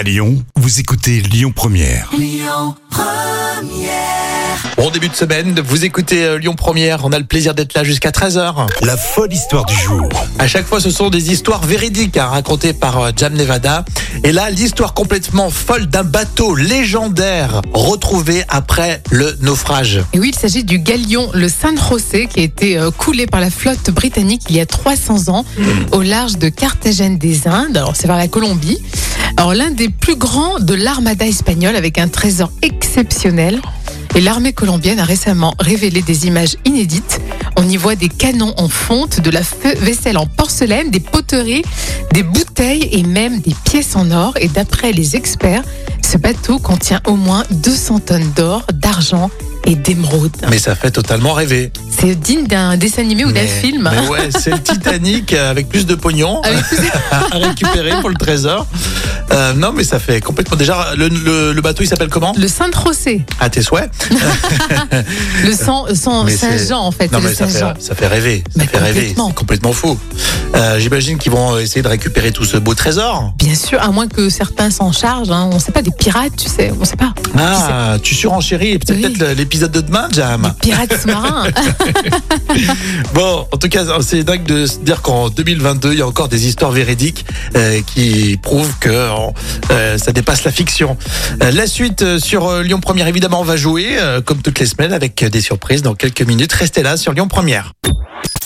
À Lyon, vous écoutez Lyon Première. Bon début de semaine, vous écoutez euh, Lyon Première, on a le plaisir d'être là jusqu'à 13h. La folle histoire du jour. À chaque fois, ce sont des histoires véridiques hein, racontées par euh, Jam Nevada. Et là, l'histoire complètement folle d'un bateau légendaire retrouvé après le naufrage. Et oui, il s'agit du galion, le San José, qui a été euh, coulé par la flotte britannique il y a 300 ans au large de Carthagène des Indes. Alors, c'est vers la Colombie. Alors, l'un des plus grands de l'armada espagnole avec un trésor exceptionnel. Et l'armée colombienne a récemment révélé des images inédites. On y voit des canons en fonte, de la vaisselle en porcelaine, des poteries, des bouteilles et même des pièces en or. Et d'après les experts, ce bateau contient au moins 200 tonnes d'or, d'argent et d'émeraude. Mais ça fait totalement rêver. C'est digne d'un dessin animé ou d'un film. Mais ouais, c'est le Titanic euh, avec plus de pognon Avec à récupérer pour le trésor. Euh, non, mais ça fait complètement. Déjà, le, le- le bateau, il s'appelle comment? Le Saint José, À tes souhaits. le Saint-Jean en fait, Non, mais ça fait, ça fait rêver. Ça Mais fait rêver. complètement. C'est complètement fou. Euh, J'imagine qu'ils vont essayer de récupérer tout ce beau trésor. Bien sûr, à moins que certains s'en chargent. Hein. On ne sait pas, des pirates, tu sais, on ne sait pas. Ah, tu surenchéris. Oui. peut-être l'épisode de demain, Jam. Pirates sous-marins. Bon, en tout cas, c'est dingue de se dire qu'en 2022, il y a encore des histoires véridiques euh, qui prouvent que euh, ça dépasse la fiction. Euh, la suite euh, sur euh, Lyon Première, évidemment, on va jouer euh, comme toutes les semaines avec des surprises dans quelques minutes. Restez là sur Lyon Première.